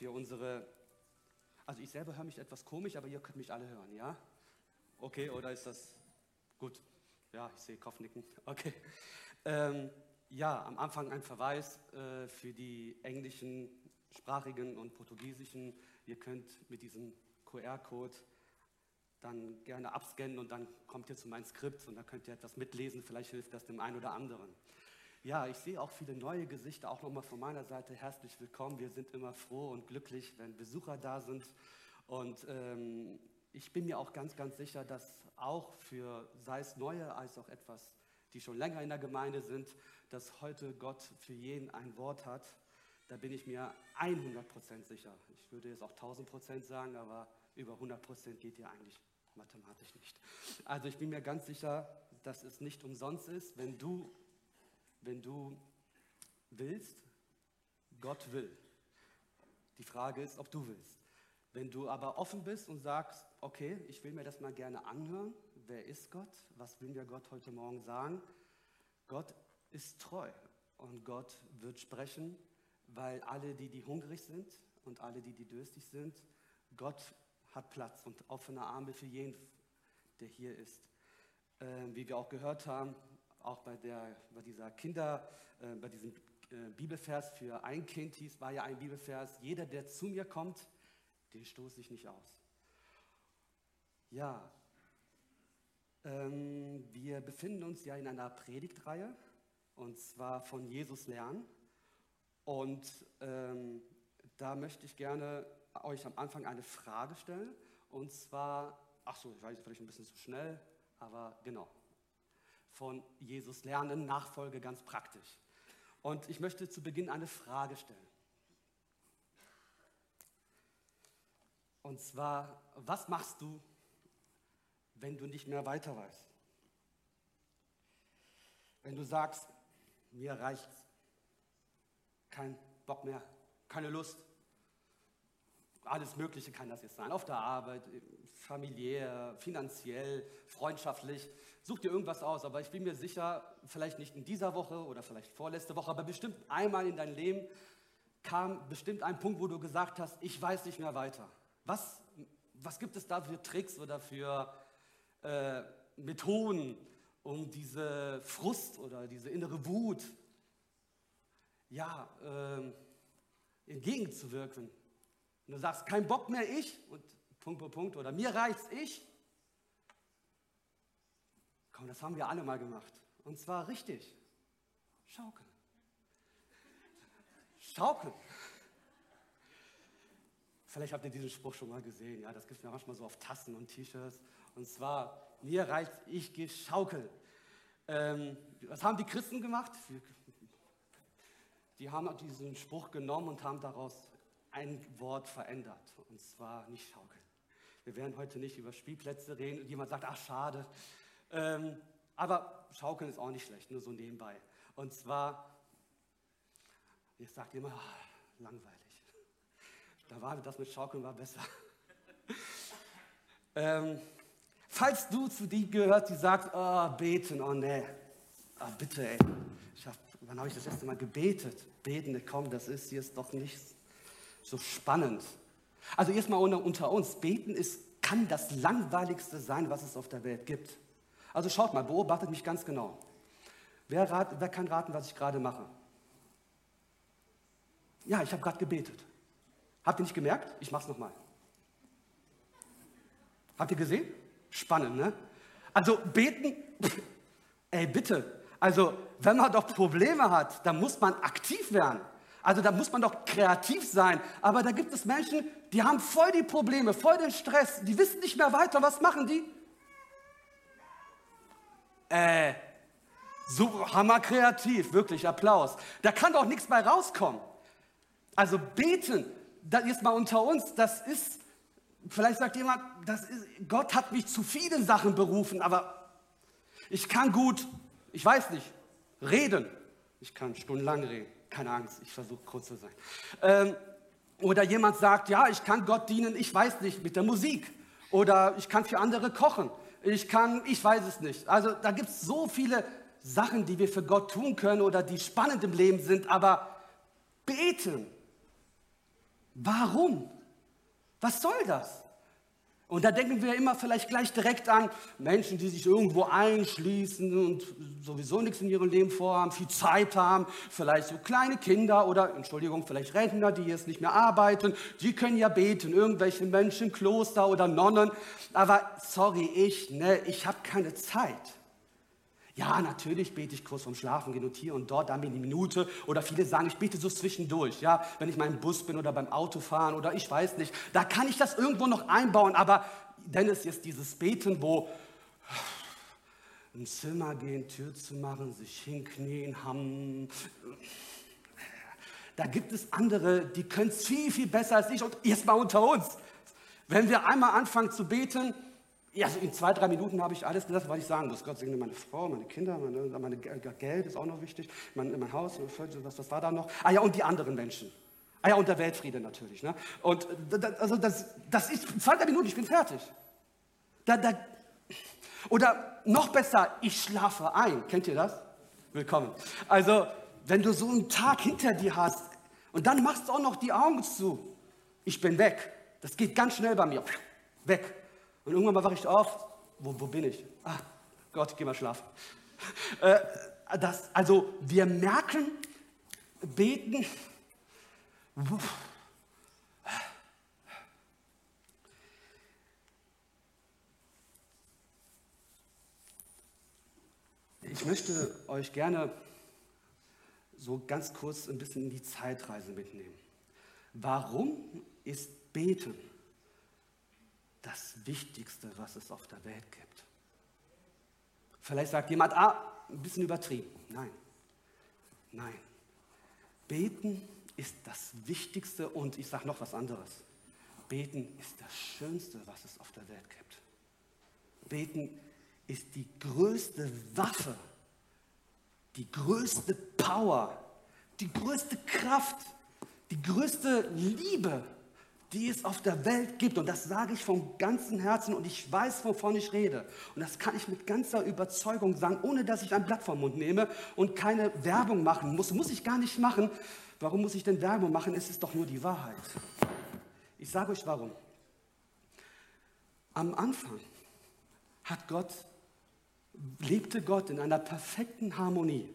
für unsere. Also ich selber höre mich etwas komisch, aber ihr könnt mich alle hören, ja? Okay, oder ist das gut? Ja, ich sehe Kopfnicken. Okay. Ähm, ja, am Anfang ein Verweis äh, für die englischen sprachigen und portugiesischen. Ihr könnt mit diesem QR-Code dann gerne abscannen und dann kommt ihr zu meinem Skript und dann könnt ihr etwas mitlesen. Vielleicht hilft das dem einen oder anderen. Ja, ich sehe auch viele neue Gesichter, auch nochmal von meiner Seite herzlich willkommen. Wir sind immer froh und glücklich, wenn Besucher da sind. Und ähm, ich bin mir auch ganz, ganz sicher, dass auch für, sei es neue als auch etwas, die schon länger in der Gemeinde sind, dass heute Gott für jeden ein Wort hat. Da bin ich mir 100% sicher. Ich würde jetzt auch 1000% sagen, aber über 100% geht ja eigentlich mathematisch nicht. Also ich bin mir ganz sicher, dass es nicht umsonst ist, wenn du, wenn du willst, Gott will. Die Frage ist, ob du willst. Wenn du aber offen bist und sagst, okay, ich will mir das mal gerne anhören, wer ist Gott, was will mir Gott heute Morgen sagen, Gott ist treu und Gott wird sprechen, weil alle, die, die hungrig sind und alle, die, die durstig sind, Gott hat Platz und offene Arme für jeden, der hier ist. Ähm, wie wir auch gehört haben, auch bei, der, bei dieser Kinder, äh, bei diesem äh, Bibelvers für ein Kind hieß, war ja ein Bibelvers, jeder, der zu mir kommt, den stoße ich nicht aus. Ja, ähm, wir befinden uns ja in einer Predigtreihe und zwar von Jesus lernen. Und ähm, da möchte ich gerne euch am Anfang eine Frage stellen. Und zwar, ach so, ich weiß vielleicht ein bisschen zu schnell, aber genau. Von Jesus lernen, Nachfolge ganz praktisch. Und ich möchte zu Beginn eine Frage stellen. Und zwar, was machst du, wenn du nicht mehr weiter weißt? Wenn du sagst, mir reicht's, kein Bock mehr, keine Lust, alles Mögliche kann das jetzt sein, auf der Arbeit, familiär, finanziell, freundschaftlich, such dir irgendwas aus, aber ich bin mir sicher, vielleicht nicht in dieser Woche oder vielleicht vorletzte Woche, aber bestimmt einmal in dein Leben kam bestimmt ein Punkt, wo du gesagt hast, ich weiß nicht mehr weiter. Was, was gibt es da für Tricks oder für äh, Methoden, um diese Frust oder diese innere Wut ja, äh, entgegenzuwirken? Und du sagst, kein Bock mehr ich und Punkt, Punkt, Punkt oder mir reicht's ich. Komm, das haben wir alle mal gemacht. Und zwar richtig. Schaukeln. Schaukeln. Vielleicht habt ihr diesen Spruch schon mal gesehen. Ja, das gibt es ja manchmal so auf Tassen und T-Shirts. Und zwar, mir reicht, ich gehe schaukeln. Ähm, was haben die Christen gemacht? Die haben diesen Spruch genommen und haben daraus ein Wort verändert. Und zwar nicht schaukeln. Wir werden heute nicht über Spielplätze reden und jemand sagt, ach schade. Ähm, aber schaukeln ist auch nicht schlecht, nur so nebenbei. Und zwar, jetzt sagt jemand, ach, langweilig. Da war das mit Schaukeln war besser. ähm, falls du zu die gehört, die sagt, oh, beten, oh nee, oh, bitte, ey. Ich hab, wann habe ich das letzte Mal gebetet? Beten, komm, das ist jetzt doch nicht so spannend. Also erstmal unter, uns, beten ist, kann das langweiligste sein, was es auf der Welt gibt. Also schaut mal, beobachtet mich ganz genau. Wer, rat, wer kann raten, was ich gerade mache? Ja, ich habe gerade gebetet. Habt ihr nicht gemerkt? Ich mache es nochmal. Habt ihr gesehen? Spannend, ne? Also beten, ey bitte, also wenn man doch Probleme hat, dann muss man aktiv werden. Also da muss man doch kreativ sein. Aber da gibt es Menschen, die haben voll die Probleme, voll den Stress, die wissen nicht mehr weiter. Was machen die? Äh, so hammerkreativ, wirklich Applaus. Da kann doch nichts bei rauskommen. Also beten, das ist mal unter uns, das ist, vielleicht sagt jemand, das ist, Gott hat mich zu vielen Sachen berufen, aber ich kann gut, ich weiß nicht, reden. Ich kann stundenlang reden keine Angst, ich versuche kurz zu sein. Ähm, oder jemand sagt, ja, ich kann Gott dienen, ich weiß nicht, mit der Musik. Oder ich kann für andere kochen. Ich kann, ich weiß es nicht. Also da gibt es so viele Sachen, die wir für Gott tun können oder die spannend im Leben sind, aber beten. Warum? Was soll das? Und da denken wir immer vielleicht gleich direkt an Menschen, die sich irgendwo einschließen und sowieso nichts in ihrem Leben vorhaben, viel Zeit haben, vielleicht so kleine Kinder oder, Entschuldigung, vielleicht Rentner, die jetzt nicht mehr arbeiten, die können ja beten, irgendwelche Menschen, Kloster oder Nonnen. Aber sorry, ich, ne, ich habe keine Zeit. Ja, natürlich bete ich kurz vorm Schlafen gehen und hier und dort, da mir eine Minute. Oder viele sagen, ich bete so zwischendurch, ja, wenn ich mal im Bus bin oder beim Autofahren oder ich weiß nicht. Da kann ich das irgendwo noch einbauen. Aber Dennis, jetzt dieses Beten, wo ins Zimmer gehen, Tür zu machen, sich hinknien, haben. Da gibt es andere, die können es viel, viel besser als ich. Und jetzt mal unter uns. Wenn wir einmal anfangen zu beten, ja, also in zwei, drei Minuten habe ich alles gesagt, was ich sagen muss. Gott segne meine Frau, meine Kinder, meine, meine Geld ist auch noch wichtig, mein, mein Haus, was, was war da noch? Ah ja, und die anderen Menschen. Ah ja, und der Weltfriede natürlich. Ne? Und das, also das, das ist zwei, drei Minuten, ich bin fertig. Da, da, oder noch besser, ich schlafe ein. Kennt ihr das? Willkommen. Also, wenn du so einen Tag hinter dir hast und dann machst du auch noch die Augen zu. Ich bin weg. Das geht ganz schnell bei mir. Weg. Und irgendwann mal wache ich auf, wo, wo bin ich? Ah, Gott, geh mal schlafen. Äh, das, also wir merken, beten, ich möchte euch gerne so ganz kurz ein bisschen in die Zeitreise mitnehmen. Warum ist Beten das Wichtigste, was es auf der Welt gibt. Vielleicht sagt jemand, ah, ein bisschen übertrieben. Nein, nein. Beten ist das Wichtigste und ich sage noch was anderes. Beten ist das Schönste, was es auf der Welt gibt. Beten ist die größte Waffe, die größte Power, die größte Kraft, die größte Liebe, die es auf der Welt gibt. Und das sage ich vom ganzen Herzen und ich weiß, wovon ich rede. Und das kann ich mit ganzer Überzeugung sagen, ohne dass ich ein Blatt vom Mund nehme und keine Werbung machen muss. Muss ich gar nicht machen. Warum muss ich denn Werbung machen? Es ist doch nur die Wahrheit. Ich sage euch warum. Am Anfang hat Gott, lebte Gott in einer perfekten Harmonie.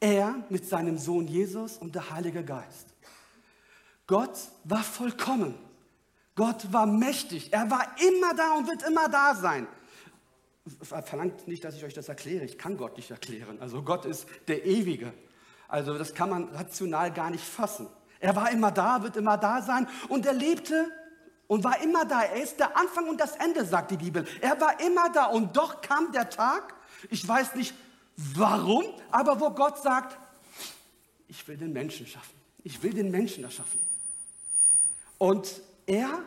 Er mit seinem Sohn Jesus und der Heilige Geist. Gott war vollkommen. Gott war mächtig. Er war immer da und wird immer da sein. Verlangt nicht, dass ich euch das erkläre. Ich kann Gott nicht erklären. Also Gott ist der Ewige. Also das kann man rational gar nicht fassen. Er war immer da, wird immer da sein und er lebte und war immer da. Er ist der Anfang und das Ende, sagt die Bibel. Er war immer da und doch kam der Tag, ich weiß nicht warum, aber wo Gott sagt, ich will den Menschen schaffen. Ich will den Menschen erschaffen. Und er,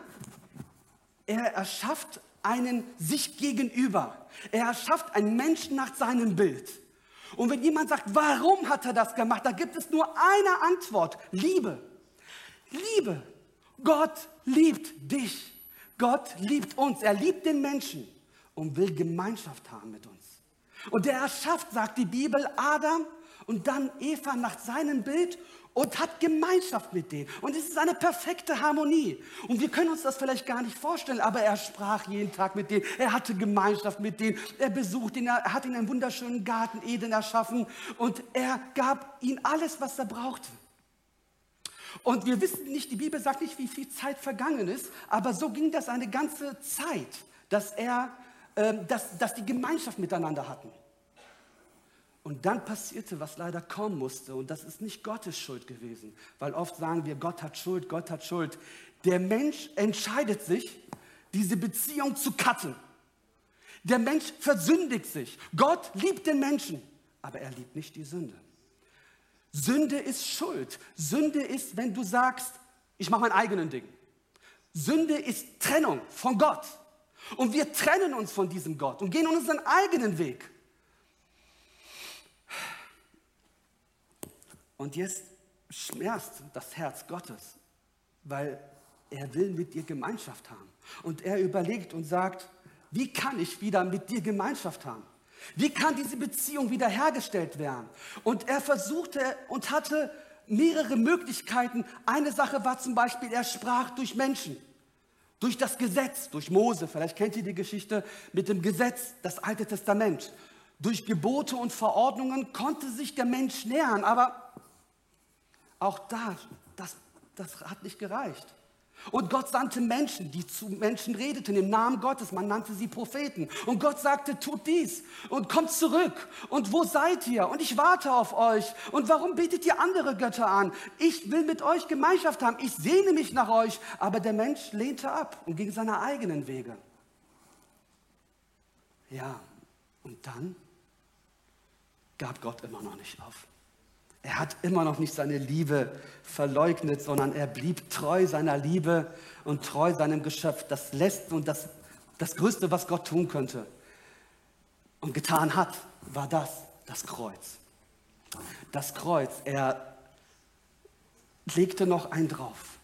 er erschafft einen sich gegenüber. Er erschafft einen Menschen nach seinem Bild. Und wenn jemand sagt, warum hat er das gemacht, da gibt es nur eine Antwort. Liebe. Liebe. Gott liebt dich. Gott liebt uns. Er liebt den Menschen und will Gemeinschaft haben mit uns. Und er erschafft, sagt die Bibel, Adam und dann Eva nach seinem Bild und hat Gemeinschaft mit denen. Und es ist eine perfekte Harmonie. Und wir können uns das vielleicht gar nicht vorstellen, aber er sprach jeden Tag mit denen. Er hatte Gemeinschaft mit denen. Er besucht ihn, er hat ihnen einen wunderschönen Garten Eden erschaffen und er gab ihnen alles, was er brauchte. Und wir wissen nicht, die Bibel sagt nicht, wie viel Zeit vergangen ist, aber so ging das eine ganze Zeit, dass, er, äh, dass, dass die Gemeinschaft miteinander hatten. Und dann passierte, was leider kommen musste. Und das ist nicht Gottes Schuld gewesen, weil oft sagen wir, Gott hat Schuld, Gott hat Schuld. Der Mensch entscheidet sich, diese Beziehung zu cutten. Der Mensch versündigt sich. Gott liebt den Menschen, aber er liebt nicht die Sünde. Sünde ist Schuld. Sünde ist, wenn du sagst, ich mache mein eigenen Ding. Sünde ist Trennung von Gott. Und wir trennen uns von diesem Gott und gehen unseren eigenen Weg. Und jetzt schmerzt das Herz Gottes, weil er will mit dir Gemeinschaft haben. Und er überlegt und sagt, wie kann ich wieder mit dir Gemeinschaft haben? Wie kann diese Beziehung wiederhergestellt werden? Und er versuchte und hatte mehrere Möglichkeiten. Eine Sache war zum Beispiel, er sprach durch Menschen, durch das Gesetz, durch Mose. Vielleicht kennt ihr die Geschichte mit dem Gesetz, das Alte Testament. Durch Gebote und Verordnungen konnte sich der Mensch nähern, aber auch da, das, das hat nicht gereicht. Und Gott sandte Menschen, die zu Menschen redeten im Namen Gottes. Man nannte sie Propheten. Und Gott sagte, tut dies und kommt zurück. Und wo seid ihr? Und ich warte auf euch. Und warum betet ihr andere Götter an? Ich will mit euch Gemeinschaft haben. Ich sehne mich nach euch. Aber der Mensch lehnte ab und ging seine eigenen Wege. Ja, und dann gab Gott immer noch nicht auf. Er hat immer noch nicht seine Liebe verleugnet, sondern er blieb treu seiner Liebe und treu seinem Geschöpf. Das Letzte und das, das Größte, was Gott tun könnte und getan hat, war das, das Kreuz. Das Kreuz, er legte noch einen drauf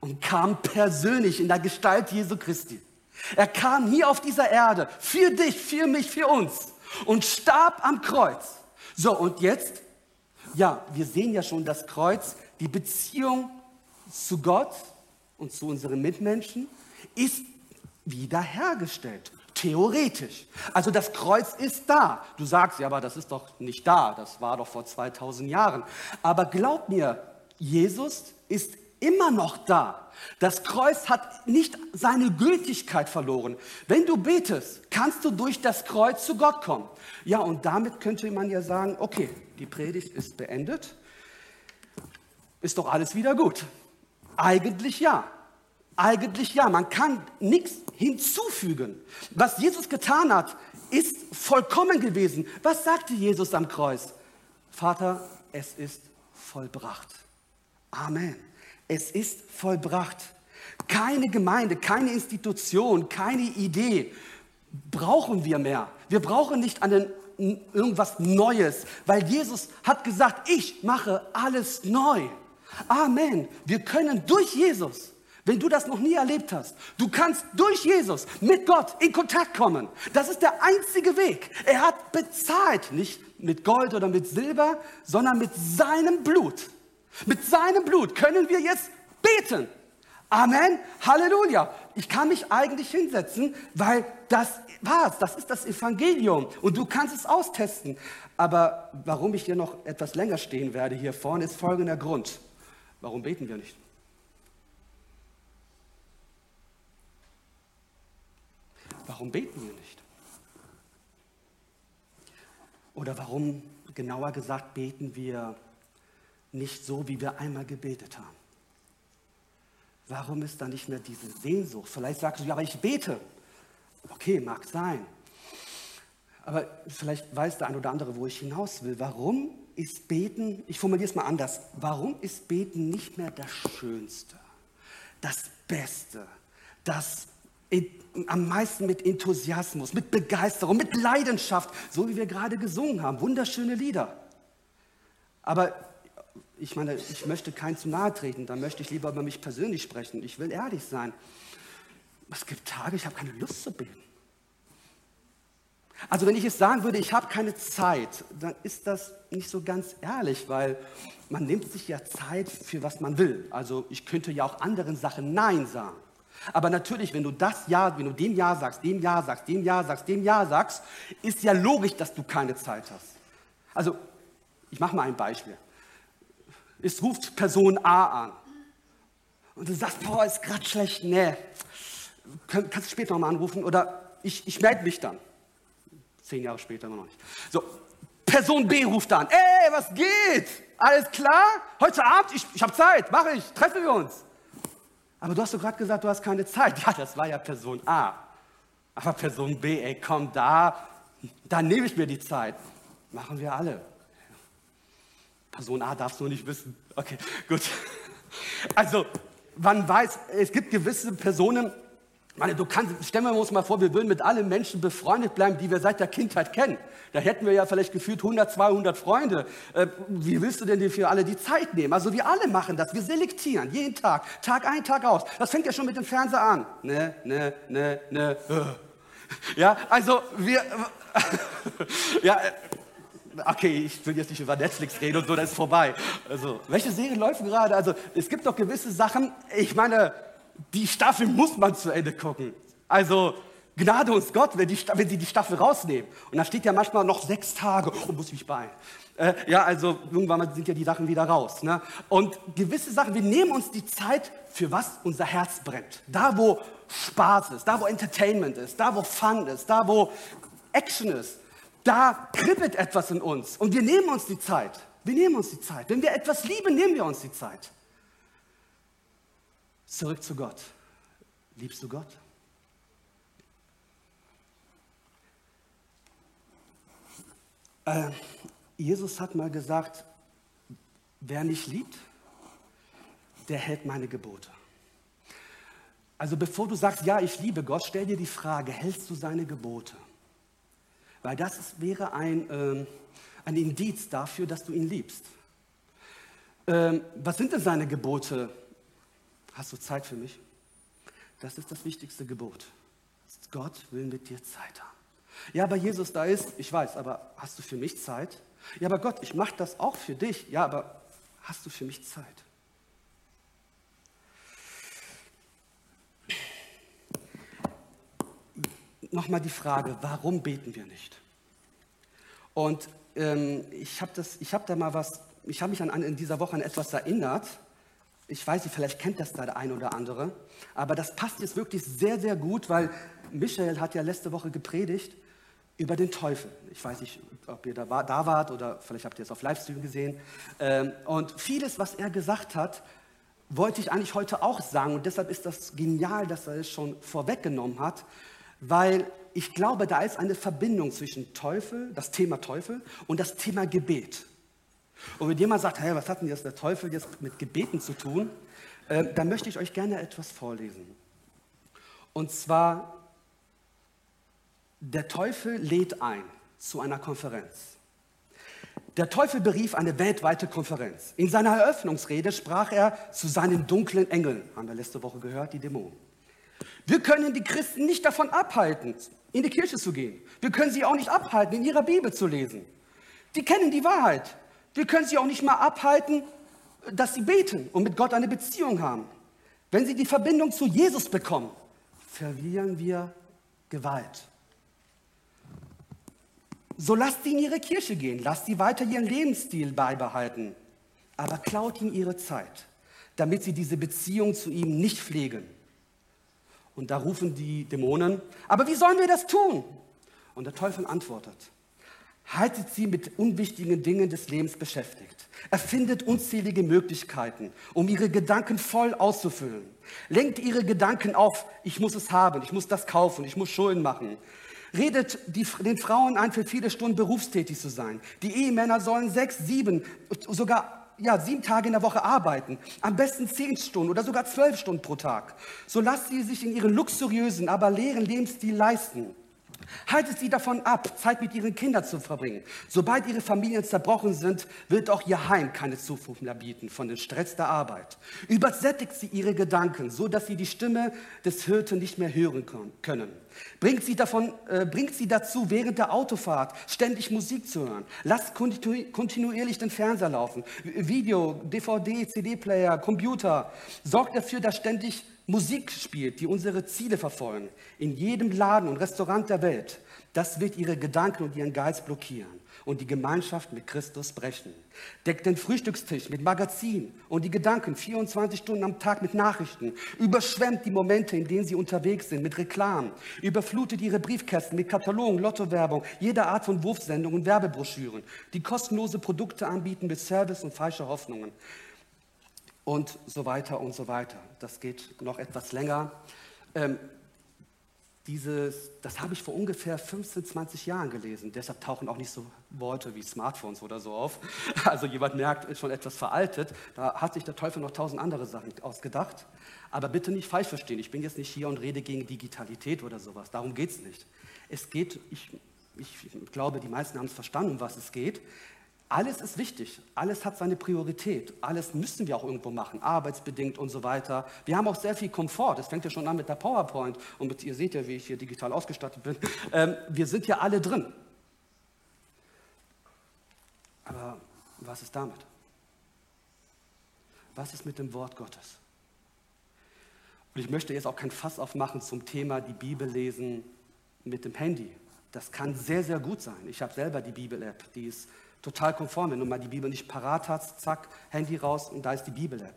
und kam persönlich in der Gestalt Jesu Christi. Er kam hier auf dieser Erde für dich, für mich, für uns und starb am Kreuz. So, und jetzt ja, wir sehen ja schon das Kreuz, die Beziehung zu Gott und zu unseren Mitmenschen ist wiederhergestellt. Theoretisch. Also das Kreuz ist da. Du sagst, ja, aber das ist doch nicht da. Das war doch vor 2000 Jahren. Aber glaub mir, Jesus ist immer noch da. Das Kreuz hat nicht seine Gültigkeit verloren. Wenn du betest, kannst du durch das Kreuz zu Gott kommen. Ja, und damit könnte man ja sagen, okay, die Predigt ist beendet. Ist doch alles wieder gut? Eigentlich ja. Eigentlich ja. Man kann nichts hinzufügen. Was Jesus getan hat, ist vollkommen gewesen. Was sagte Jesus am Kreuz? Vater, es ist vollbracht. Amen. Es ist vollbracht. Keine Gemeinde, keine Institution, keine Idee brauchen wir mehr. Wir brauchen nicht an den irgendwas Neues, weil Jesus hat gesagt, ich mache alles neu. Amen. Wir können durch Jesus, wenn du das noch nie erlebt hast, du kannst durch Jesus mit Gott in Kontakt kommen. Das ist der einzige Weg. Er hat bezahlt, nicht mit Gold oder mit Silber, sondern mit seinem Blut. Mit seinem Blut können wir jetzt beten. Amen, Halleluja. Ich kann mich eigentlich hinsetzen, weil das war's, das ist das Evangelium und du kannst es austesten. Aber warum ich hier noch etwas länger stehen werde hier vorne, ist folgender Grund. Warum beten wir nicht? Warum beten wir nicht? Oder warum, genauer gesagt, beten wir nicht so, wie wir einmal gebetet haben? Warum ist da nicht mehr diese Sehnsucht? Vielleicht sagst du, ja, aber ich bete. Okay, mag sein. Aber vielleicht weiß der ein oder andere, wo ich hinaus will. Warum ist Beten, ich formuliere es mal anders, warum ist Beten nicht mehr das Schönste, das Beste, das am meisten mit Enthusiasmus, mit Begeisterung, mit Leidenschaft, so wie wir gerade gesungen haben, wunderschöne Lieder. Aber ich meine, ich möchte keinen zu nahe treten, da möchte ich lieber über mich persönlich sprechen. Ich will ehrlich sein. Es gibt Tage, ich habe keine Lust zu beten. Also wenn ich es sagen würde, ich habe keine Zeit, dann ist das nicht so ganz ehrlich, weil man nimmt sich ja Zeit für was man will. Also ich könnte ja auch anderen Sachen Nein sagen. Aber natürlich, wenn du das Ja, wenn du dem Ja sagst, dem Ja sagst, dem Ja sagst, dem Ja sagst, ist ja logisch, dass du keine Zeit hast. Also ich mache mal ein Beispiel es ruft Person A an. Und du sagst, boah, ist gerade schlecht. Nee, Kann, kannst du später nochmal anrufen oder ich, ich melde mich dann. Zehn Jahre später immer noch nicht. So, Person B ruft an. Ey, was geht? Alles klar? Heute Abend? Ich, ich habe Zeit, mache ich, treffen wir uns. Aber du hast doch gerade gesagt, du hast keine Zeit. Ja, das war ja Person A. Aber Person B, ey, komm da, da nehme ich mir die Zeit. Machen wir alle. Person A darf es nur nicht wissen. Okay, gut. Also, man weiß, es gibt gewisse Personen, meine, du kannst, stellen wir uns mal vor, wir würden mit allen Menschen befreundet bleiben, die wir seit der Kindheit kennen. Da hätten wir ja vielleicht gefühlt 100, 200 Freunde. Äh, wie willst du denn dir für alle die Zeit nehmen? Also wir alle machen das. Wir selektieren jeden Tag, Tag ein, Tag aus. Das fängt ja schon mit dem Fernseher an. Ne, ne, ne, ne. Ja, also wir, ja, okay, ich will jetzt nicht über Netflix reden und so, das ist vorbei. Also, welche Serien laufen gerade? Also, es gibt doch gewisse Sachen, ich meine, die Staffel muss man zu Ende gucken. Also, Gnade uns Gott, wenn, die, wenn sie die Staffel rausnehmen. Und da steht ja manchmal noch sechs Tage, oh, muss ich mich beeilen. Äh, ja, also irgendwann sind ja die Sachen wieder raus. Ne? Und gewisse Sachen, wir nehmen uns die Zeit, für was unser Herz brennt. Da, wo Spaß ist, da, wo Entertainment ist, da, wo Fun ist, da, wo Action ist, da kribbelt etwas in uns. Und wir nehmen uns die Zeit. Wir nehmen uns die Zeit. Wenn wir etwas lieben, nehmen wir uns die Zeit. Zurück zu Gott. Liebst du Gott? Äh, Jesus hat mal gesagt, wer mich liebt, der hält meine Gebote. Also bevor du sagst, ja, ich liebe Gott, stell dir die Frage, hältst du seine Gebote? Weil das ist, wäre ein, ähm, ein Indiz dafür, dass du ihn liebst. Ähm, was sind denn seine Gebote? Hast du Zeit für mich? Das ist das wichtigste Gebot. Gott will mit dir Zeit haben. Ja, aber Jesus da ist, ich weiß, aber hast du für mich Zeit? Ja, aber Gott, ich mache das auch für dich. Ja, aber hast du für mich Zeit? Nochmal die Frage, warum beten wir nicht? Und ähm, ich habe hab da mal was, ich habe mich an, in dieser Woche an etwas erinnert. Ich weiß nicht, vielleicht kennt das da der eine oder andere, aber das passt jetzt wirklich sehr, sehr gut, weil Michael hat ja letzte Woche gepredigt über den Teufel. Ich weiß nicht, ob ihr da, war, da wart oder vielleicht habt ihr es auf Livestream gesehen. Ähm, und vieles, was er gesagt hat, wollte ich eigentlich heute auch sagen. Und deshalb ist das genial, dass er es schon vorweggenommen hat, weil ich glaube, da ist eine Verbindung zwischen Teufel, das Thema Teufel und das Thema Gebet. Und wenn jemand sagt, hey, was hat denn jetzt der Teufel jetzt mit Gebeten zu tun, äh, dann möchte ich euch gerne etwas vorlesen. Und zwar der Teufel lädt ein zu einer Konferenz. Der Teufel berief eine weltweite Konferenz. In seiner Eröffnungsrede sprach er zu seinen dunklen Engeln, haben wir letzte Woche gehört, die Dämonen. Wir können die Christen nicht davon abhalten, in die Kirche zu gehen. Wir können sie auch nicht abhalten, in ihrer Bibel zu lesen. Die kennen die Wahrheit. Wir können sie auch nicht mal abhalten, dass sie beten und mit Gott eine Beziehung haben. Wenn sie die Verbindung zu Jesus bekommen, verlieren wir Gewalt. So lasst sie in ihre Kirche gehen, lasst sie weiter ihren Lebensstil beibehalten, aber klaut ihnen ihre Zeit, damit sie diese Beziehung zu ihm nicht pflegen. Und da rufen die Dämonen, aber wie sollen wir das tun? Und der Teufel antwortet, haltet sie mit unwichtigen Dingen des Lebens beschäftigt. Erfindet unzählige Möglichkeiten, um ihre Gedanken voll auszufüllen. Lenkt ihre Gedanken auf, ich muss es haben, ich muss das kaufen, ich muss Schulden machen. Redet die, den Frauen ein, für viele Stunden berufstätig zu sein. Die Ehemänner sollen sechs, sieben, sogar ja, sieben Tage in der Woche arbeiten. Am besten zehn Stunden oder sogar zwölf Stunden pro Tag. So lasst sie sich in ihren luxuriösen, aber leeren Lebensstil leisten. Haltet sie davon ab, Zeit mit ihren Kindern zu verbringen. Sobald ihre Familien zerbrochen sind, wird auch ihr Heim keine Zuflucht mehr bieten von dem Stress der Arbeit. Übersättigt sie ihre Gedanken, so dass sie die Stimme des Hirten nicht mehr hören können. Bringt sie, davon, äh, bringt sie dazu, während der Autofahrt ständig Musik zu hören. Lasst kontinuierlich den Fernseher laufen. Video, DVD, CD-Player, Computer. Sorgt dafür, dass ständig Musik spielt, die unsere Ziele verfolgen, in jedem Laden und Restaurant der Welt, das wird ihre Gedanken und ihren Geist blockieren und die Gemeinschaft mit Christus brechen. Deckt den Frühstückstisch mit Magazin und die Gedanken 24 Stunden am Tag mit Nachrichten. Überschwemmt die Momente, in denen sie unterwegs sind, mit Reklam. Überflutet ihre Briefkästen mit Katalogen, Lottowerbung, jeder Art von Wurfsendungen und Werbebroschüren, die kostenlose Produkte anbieten mit Service und falscher Hoffnungen und so weiter und so weiter. Das geht noch etwas länger. Ähm, dieses, das habe ich vor ungefähr 15, 20 Jahren gelesen. Deshalb tauchen auch nicht so Worte wie Smartphones oder so auf. Also jemand merkt, ist schon etwas veraltet. Da hat sich der Teufel noch tausend andere Sachen ausgedacht. Aber bitte nicht falsch verstehen. Ich bin jetzt nicht hier und rede gegen Digitalität oder sowas. Darum geht es nicht. Es geht, ich, ich glaube, die meisten haben es verstanden, um was es geht. Alles ist wichtig, alles hat seine Priorität, alles müssen wir auch irgendwo machen, arbeitsbedingt und so weiter. Wir haben auch sehr viel Komfort, das fängt ja schon an mit der PowerPoint und mit, ihr seht ja, wie ich hier digital ausgestattet bin. Ähm, wir sind ja alle drin. Aber was ist damit? Was ist mit dem Wort Gottes? Und ich möchte jetzt auch kein Fass aufmachen zum Thema die Bibel lesen mit dem Handy. Das kann sehr, sehr gut sein. Ich habe selber die Bibel-App, die ist total konform. Wenn du mal die Bibel nicht parat hast, zack, Handy raus und da ist die Bibel-App.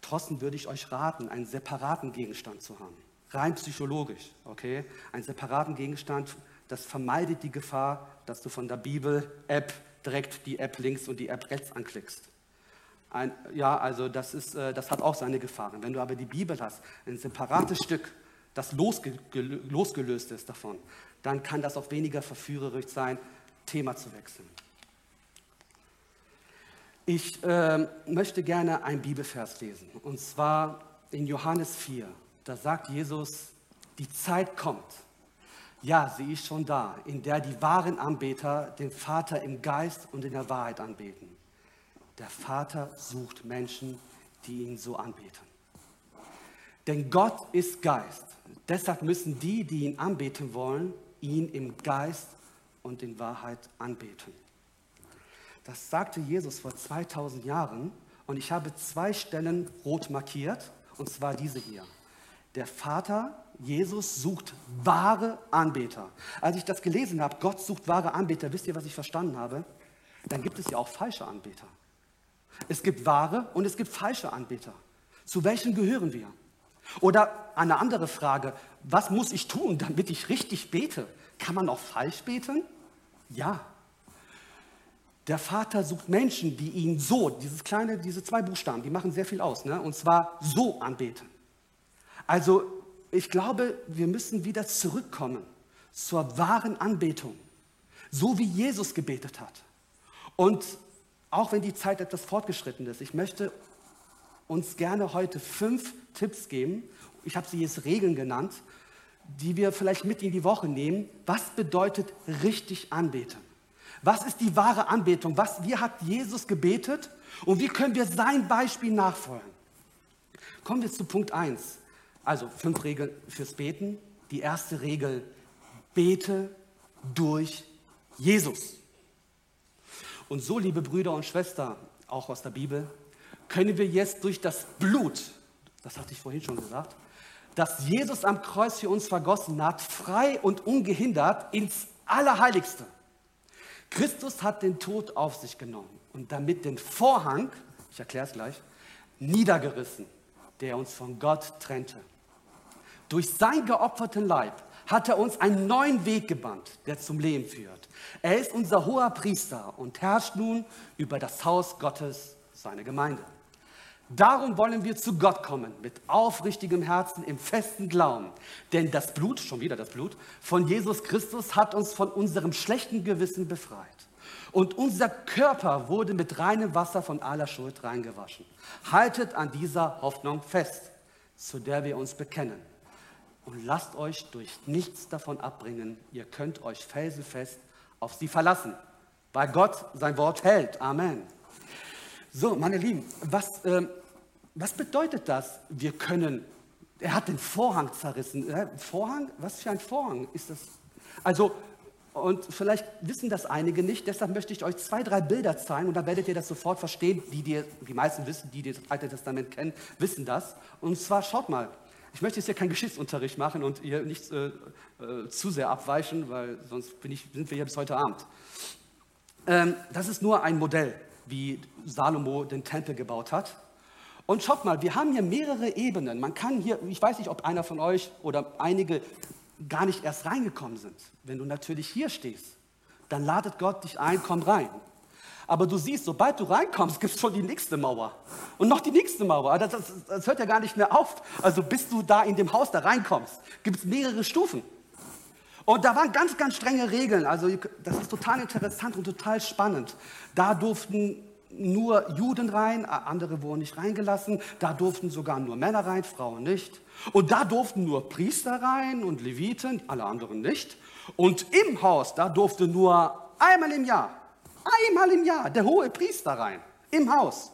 Trotzdem würde ich euch raten, einen separaten Gegenstand zu haben. Rein psychologisch, okay? Einen separaten Gegenstand, das vermeidet die Gefahr, dass du von der Bibel-App direkt die App links und die App rechts anklickst. Ein, ja, also das, ist, äh, das hat auch seine Gefahren. Wenn du aber die Bibel hast, ein separates Stück, das losge losgelöst ist davon, dann kann das auch weniger verführerisch sein, Thema zu wechseln. Ich äh, möchte gerne einen Bibelvers lesen, und zwar in Johannes 4. Da sagt Jesus, die Zeit kommt, ja, sie ist schon da, in der die wahren Anbeter den Vater im Geist und in der Wahrheit anbeten. Der Vater sucht Menschen, die ihn so anbeten. Denn Gott ist Geist. Deshalb müssen die, die ihn anbeten wollen, ihn im Geist und in Wahrheit anbeten. Das sagte Jesus vor 2000 Jahren und ich habe zwei Stellen rot markiert, und zwar diese hier. Der Vater, Jesus, sucht wahre Anbeter. Als ich das gelesen habe, Gott sucht wahre Anbeter, wisst ihr, was ich verstanden habe? Dann gibt es ja auch falsche Anbeter. Es gibt wahre und es gibt falsche Anbeter. Zu welchen gehören wir? Oder eine andere Frage, was muss ich tun, damit ich richtig bete? Kann man auch falsch beten? Ja. Der Vater sucht Menschen, die ihn so, dieses kleine, diese zwei Buchstaben, die machen sehr viel aus, ne? und zwar so anbeten. Also ich glaube, wir müssen wieder zurückkommen zur wahren Anbetung, so wie Jesus gebetet hat. Und auch wenn die Zeit etwas fortgeschritten ist, ich möchte uns gerne heute fünf Tipps geben. Ich habe sie jetzt Regeln genannt, die wir vielleicht mit in die Woche nehmen. Was bedeutet richtig anbeten? Was ist die wahre Anbetung? Was, wie hat Jesus gebetet und wie können wir sein Beispiel nachfolgen? Kommen wir zu Punkt 1. Also fünf Regeln fürs Beten. Die erste Regel, bete durch Jesus. Und so, liebe Brüder und Schwestern, auch aus der Bibel, können wir jetzt durch das Blut, das hatte ich vorhin schon gesagt, das Jesus am Kreuz für uns vergossen hat, frei und ungehindert ins Allerheiligste. Christus hat den Tod auf sich genommen und damit den Vorhang, ich erkläre es gleich, niedergerissen, der uns von Gott trennte. Durch sein geopferten Leib hat er uns einen neuen Weg gebannt, der zum Leben führt. Er ist unser hoher Priester und herrscht nun über das Haus Gottes, seine Gemeinde. Darum wollen wir zu Gott kommen, mit aufrichtigem Herzen, im festen Glauben. Denn das Blut, schon wieder das Blut, von Jesus Christus hat uns von unserem schlechten Gewissen befreit. Und unser Körper wurde mit reinem Wasser von aller Schuld reingewaschen. Haltet an dieser Hoffnung fest, zu der wir uns bekennen und lasst euch durch nichts davon abbringen. Ihr könnt euch felsenfest auf sie verlassen, weil Gott sein Wort hält. Amen. So, meine Lieben, was, äh, was bedeutet das? Wir können, er hat den Vorhang zerrissen. Äh, Vorhang? Was für ein Vorhang ist das? Also, und vielleicht wissen das einige nicht, deshalb möchte ich euch zwei, drei Bilder zeigen und dann werdet ihr das sofort verstehen. Die, die, die meisten wissen, die, die das Alte Testament kennen, wissen das. Und zwar schaut mal, ich möchte jetzt hier keinen Geschichtsunterricht machen und ihr nicht äh, äh, zu sehr abweichen, weil sonst ich, sind wir hier bis heute Abend. Ähm, das ist nur ein Modell, wie Salomo den Tempel gebaut hat. Und schaut mal, wir haben hier mehrere Ebenen. Man kann hier, ich weiß nicht, ob einer von euch oder einige gar nicht erst reingekommen sind. Wenn du natürlich hier stehst, dann ladet Gott dich ein, komm rein. Aber du siehst, sobald du reinkommst, gibt es schon die nächste Mauer. Und noch die nächste Mauer. Das, das, das, hört ja gar nicht mehr auf. Also bis du da in dem Haus da reinkommst, gibt es mehrere Stufen. Und da waren ganz, ganz strenge Regeln. Also das ist total interessant und total spannend. Da durften nur Juden rein, andere wurden nicht reingelassen. Da durften sogar nur Männer rein, Frauen nicht. Und da durften nur Priester rein und Leviten, alle anderen nicht. Und im Haus, da durfte nur einmal im Jahr einmal im Jahr der hohe Priester rein, im Haus.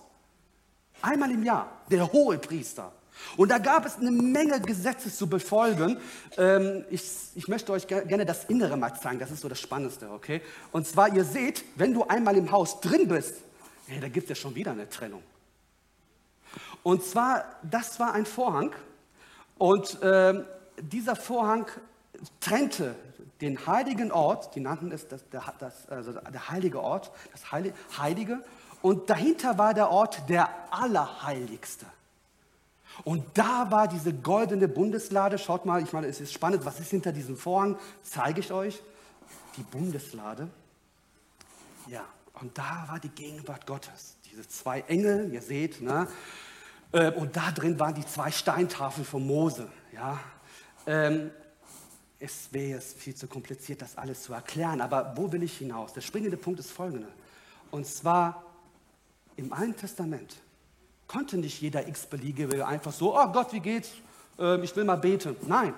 Einmal im Jahr, der hohe Priester. Und da gab es eine Menge Gesetze zu befolgen. Ähm, ich, ich, möchte euch gerne das Innere mal zeigen, das ist so das Spannendste, okay? Und zwar, ihr seht, wenn du einmal im Haus drin bist, hey, da gibt es ja schon wieder eine Trennung. Und zwar, das war ein Vorhang und ähm, dieser Vorhang trennte den heiligen Ort, die nannten es das, der, das, also der heilige Ort, das Heilige, und dahinter war der Ort der Allerheiligste. Und da war diese goldene Bundeslade. Schaut mal, ich meine, es ist spannend, was ist hinter diesem Vorhang? Zeige ich euch. Die Bundeslade. Ja, und da war die Gegenwart Gottes. Diese zwei Engel, ihr seht, ne? Äh, und da drin waren die zwei Steintafeln von Mose. Ja? Ähm, es wäre jetzt viel zu kompliziert, das alles zu erklären. Aber wo will ich hinaus? Der springende Punkt ist folgender. Und zwar im Alten Testament konnte nicht jeder x-beliebige einfach so, oh Gott, wie geht's? Ähm, ich will mal beten. Nein.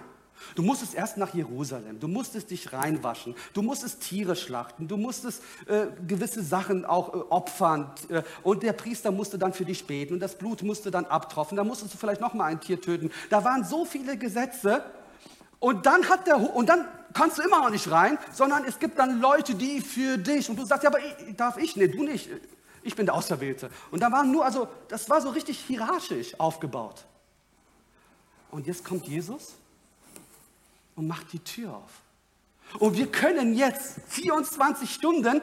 Du musstest erst nach Jerusalem, du musstest dich reinwaschen, du musstest Tiere schlachten, du musstest äh, gewisse Sachen auch äh, opfern. Äh, und der Priester musste dann für dich beten. Und das Blut musste dann abtropfen, da musstest du vielleicht noch mal ein Tier töten. Da waren so viele Gesetze. Und dann hat der und dann kannst du immer noch nicht rein, sondern es gibt dann Leute, die für dich und du sagst ja, aber ich, darf ich? Nicht, du nicht ich bin der Auserwählte. Und da waren nur, also das war so richtig hierarchisch aufgebaut. Und jetzt kommt Jesus und macht die Tür auf. Und wir können jetzt 24 Stunden,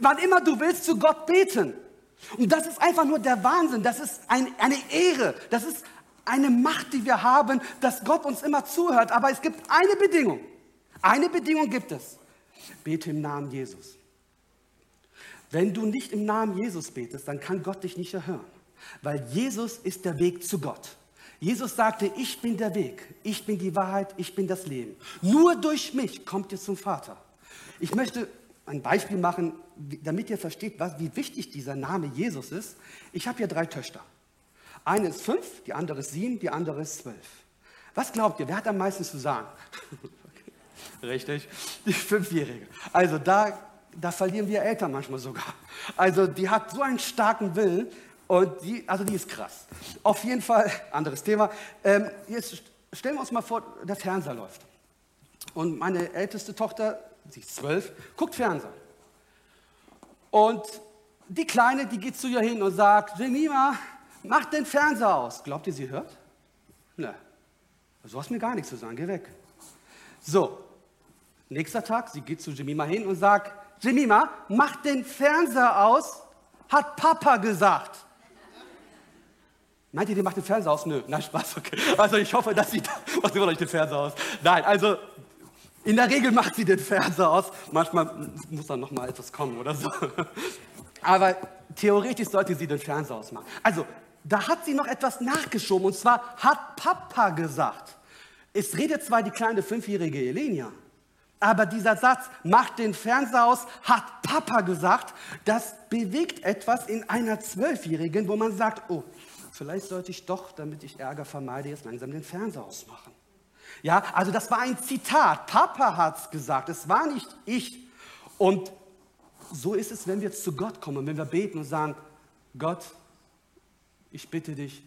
wann immer du willst, zu Gott beten. Und das ist einfach nur der Wahnsinn. Das ist ein, eine Ehre. Das ist eine Macht, die wir haben, dass Gott uns immer zuhört. Aber es gibt eine Bedingung. Eine Bedingung gibt es. Bete im Namen Jesus. Wenn du nicht im Namen Jesus betest, dann kann Gott dich nicht erhören, weil Jesus ist der Weg zu Gott. Jesus sagte, ich bin der Weg, ich bin die Wahrheit, ich bin das Leben. Nur durch mich kommt ihr zum Vater. Ich möchte ein Beispiel machen, damit ihr versteht, was, wie wichtig dieser Name Jesus ist. Ich habe hier drei Töchter. Eine ist fünf, die andere ist sieben, die andere ist zwölf. Was glaubt ihr, wer hat am meisten zu sagen? Richtig, die Fünfjährige. Also da da verlieren wir Eltern manchmal sogar. Also die hat so einen starken Willen und die, also die ist krass. Auf jeden Fall, anderes Thema. Ähm, jetzt stellen wir uns mal vor, der Fernseher läuft. Und meine älteste Tochter, sie ist zwölf, guckt Fernseher. Und die Kleine, die geht zu ihr hin und sagt, Jemima, mach den Fernseher aus. Glaubt ihr, sie hört? Ne. So hast mir gar nichts zu sagen, geh weg. So, nächster Tag, sie geht zu Jemima hin und sagt, Jemima, mach den Fernseher aus, hat Papa gesagt. Meint ihr, die macht den Fernseher aus? Nö, nein, Spaß, okay. Also ich hoffe, dass sie, macht immer noch nicht den Fernseher aus. Nein, also in der Regel macht sie den Fernseher aus. Manchmal muss dann noch mal etwas kommen oder so. Aber theoretisch sollte sie den Fernseher ausmachen. Also, da hat sie noch etwas nachgeschoben und zwar hat Papa gesagt. Es redet zwar die kleine fünfjährige Elenia, aber dieser Satz, macht den Fernseher aus, hat Papa gesagt, das bewegt etwas in einer Zwölfjährigen, wo man sagt, oh, vielleicht sollte ich doch, damit ich Ärger vermeide, jetzt langsam den Fernseher ausmachen. Ja, also das war ein Zitat. Papa hat es gesagt, es war nicht ich. Und so ist es, wenn wir zu Gott kommen, wenn wir beten und sagen, Gott, ich bitte dich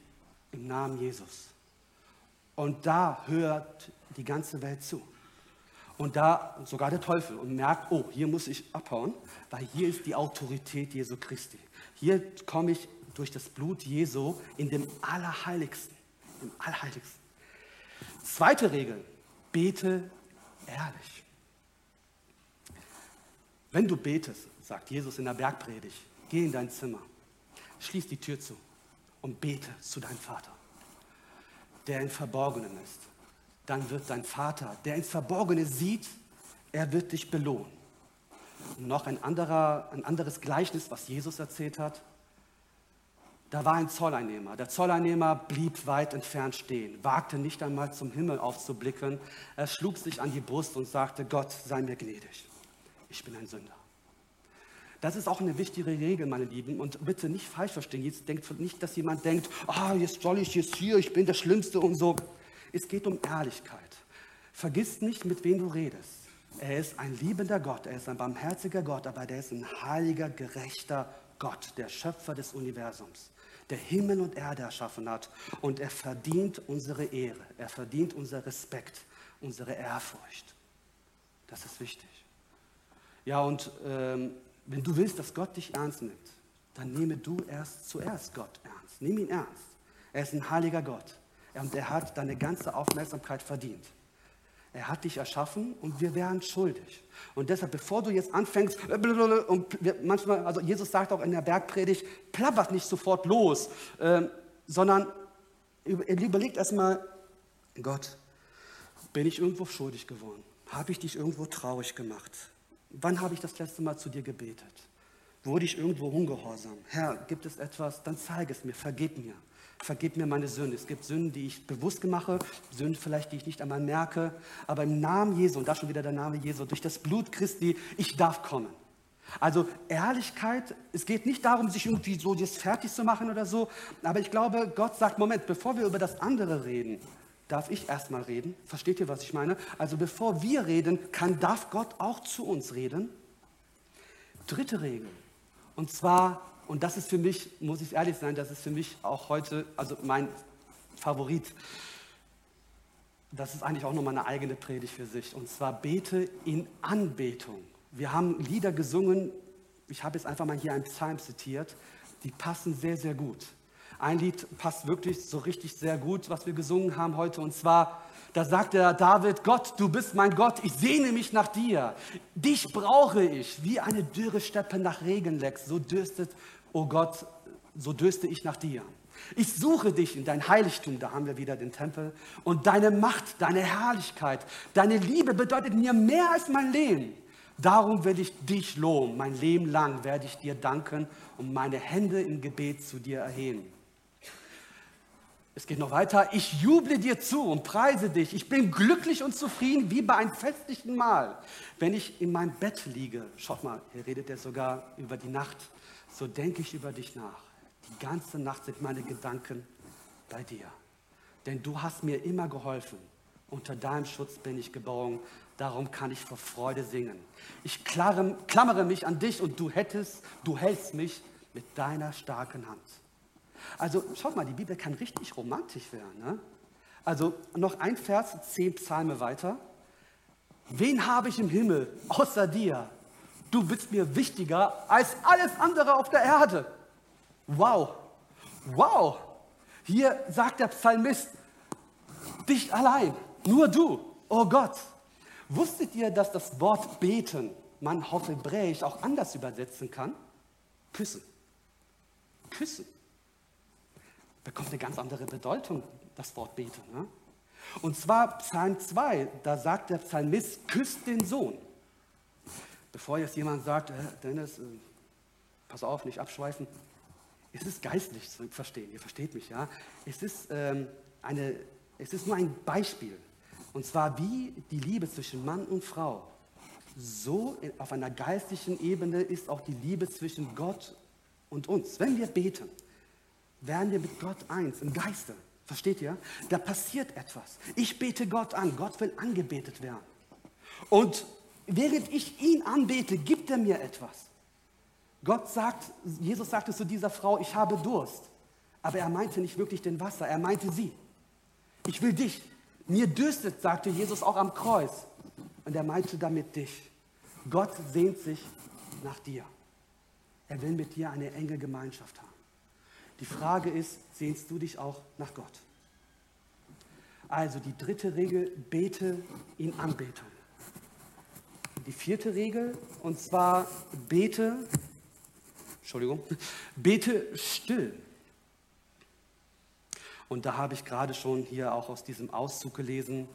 im Namen Jesus. Und da hört die ganze Welt zu. Und da sogar der Teufel und merkt, oh, hier muss ich abhauen, weil hier ist die Autorität Jesu Christi. Hier komme ich durch das Blut Jesu in dem Allerheiligsten. Im Allerheiligsten. Zweite Regel, bete ehrlich. Wenn du betest, sagt Jesus in der Bergpredigt, geh in dein Zimmer, schließ die Tür zu und bete zu deinem Vater, der im Verborgenen ist dann wird dein Vater, der ins Verborgene sieht, er wird dich belohnen. Und noch ein, anderer, ein anderes Gleichnis, was Jesus erzählt hat. Da war ein Zolleinnehmer. Der Zolleinnehmer blieb weit entfernt stehen, wagte nicht einmal zum Himmel aufzublicken. Er schlug sich an die Brust und sagte, Gott, sei mir gnädig. Ich bin ein Sünder. Das ist auch eine wichtige Regel, meine Lieben. Und bitte nicht falsch verstehen. Jetzt denkt nicht, dass jemand denkt, ah, jetzt soll ich jetzt hier, ich bin der Schlimmste und so. Es geht um Ehrlichkeit. Vergiss nicht, mit wem du redest. Er ist ein liebender Gott, er ist ein barmherziger Gott, aber er ist ein heiliger, gerechter Gott, der Schöpfer des Universums, der Himmel und Erde erschaffen hat. Und er verdient unsere Ehre, er verdient unser Respekt, unsere Ehrfurcht. Das ist wichtig. Ja, und ähm, wenn du willst, dass Gott dich ernst nimmt, dann nehme du erst zuerst Gott ernst. Nimm ihn ernst. Er ist ein heiliger Gott und er hat deine ganze Aufmerksamkeit verdient. Er hat dich erschaffen und wir wären schuldig. Und deshalb, bevor du jetzt anfängst, und manchmal, also Jesus sagt auch in der Bergpredigt, plappert nicht sofort los, äh, sondern überlegt erstmal, Gott, bin ich irgendwo schuldig geworden? Habe ich dich irgendwo traurig gemacht? Wann habe ich das letzte Mal zu dir gebetet? Wurde ich irgendwo ungehorsam? Herr, gibt es etwas? Dann zeige es mir, vergib mir. Vergib mir meine Sünden. Es gibt Sünden, die ich bewusst mache, Sünden vielleicht, die ich nicht einmal merke. Aber im Namen Jesu, und da schon wieder der Name Jesu, durch das Blut Christi, ich darf kommen. Also Ehrlichkeit, es geht nicht darum, sich irgendwie so jetzt fertig zu machen oder so, aber ich glaube, Gott sagt, Moment, bevor wir über das andere reden, darf ich erstmal reden. Versteht ihr, was ich meine? Also bevor wir reden, kann, darf Gott auch zu uns reden. Dritte Regel. Und zwar, und das ist für mich, muss ich ehrlich sein, das ist für mich auch heute, also mein Favorit. Das ist eigentlich auch nochmal eine eigene Predigt für sich. Und zwar bete in Anbetung. Wir haben Lieder gesungen, ich habe jetzt einfach mal hier einen Psalm zitiert, die passen sehr, sehr gut. Ein Lied passt wirklich so richtig sehr gut, was wir gesungen haben heute. Und zwar, da sagt der David, Gott, du bist mein Gott, ich sehne mich nach dir. Dich brauche ich, wie eine dürre Steppe nach Regenlecks. So dürstet, oh Gott, so dürste ich nach dir. Ich suche dich in dein Heiligtum, da haben wir wieder den Tempel. Und deine Macht, deine Herrlichkeit, deine Liebe bedeutet mir mehr als mein Leben. Darum will ich dich loben. Mein Leben lang werde ich dir danken und meine Hände im Gebet zu dir erheben. Es geht noch weiter. Ich juble dir zu und preise dich. Ich bin glücklich und zufrieden wie bei einem festlichen Mahl. Wenn ich in meinem Bett liege, schaut mal, hier redet er sogar über die Nacht, so denke ich über dich nach. Die ganze Nacht sind meine Gedanken bei dir. Denn du hast mir immer geholfen. Unter deinem Schutz bin ich geborgen. Darum kann ich vor Freude singen. Ich klammere mich an dich und du hättest, du hältst mich mit deiner starken Hand. Also schaut mal, die Bibel kann richtig romantisch werden. Ne? Also noch ein Vers, zehn Psalme weiter. Wen habe ich im Himmel außer dir? Du bist mir wichtiger als alles andere auf der Erde. Wow, wow. Hier sagt der Psalmist, dich allein, nur du, oh Gott. Wusstet ihr, dass das Wort beten man auf Hebräisch auch anders übersetzen kann? Küssen. Küssen bekommt eine ganz andere Bedeutung, das Wort beten. Ne? Und zwar Psalm 2, da sagt der Psalmist, küsst den Sohn. Bevor jetzt jemand sagt, äh, Dennis, äh, pass auf, nicht abschweifen. Es ist geistlich zu verstehen, ihr versteht mich, ja. Es ist, ähm, eine, es ist nur ein Beispiel. Und zwar wie die Liebe zwischen Mann und Frau. So auf einer geistlichen Ebene ist auch die Liebe zwischen Gott und uns. Wenn wir beten, werden wir mit Gott eins im Geiste. Versteht ihr? Da passiert etwas. Ich bete Gott an. Gott will angebetet werden. Und während ich ihn anbete, gibt er mir etwas. Gott sagt, Jesus sagte zu dieser Frau, ich habe Durst. Aber er meinte nicht wirklich den Wasser, er meinte sie. Ich will dich. Mir dürstet, sagte Jesus auch am Kreuz. Und er meinte damit dich. Gott sehnt sich nach dir. Er will mit dir eine enge Gemeinschaft haben. Die Frage ist, sehnst du dich auch nach Gott? Also die dritte Regel, bete in Anbetung. Die vierte Regel, und zwar bete, Entschuldigung, bete still. Und da habe ich gerade schon hier auch aus diesem Auszug gelesen,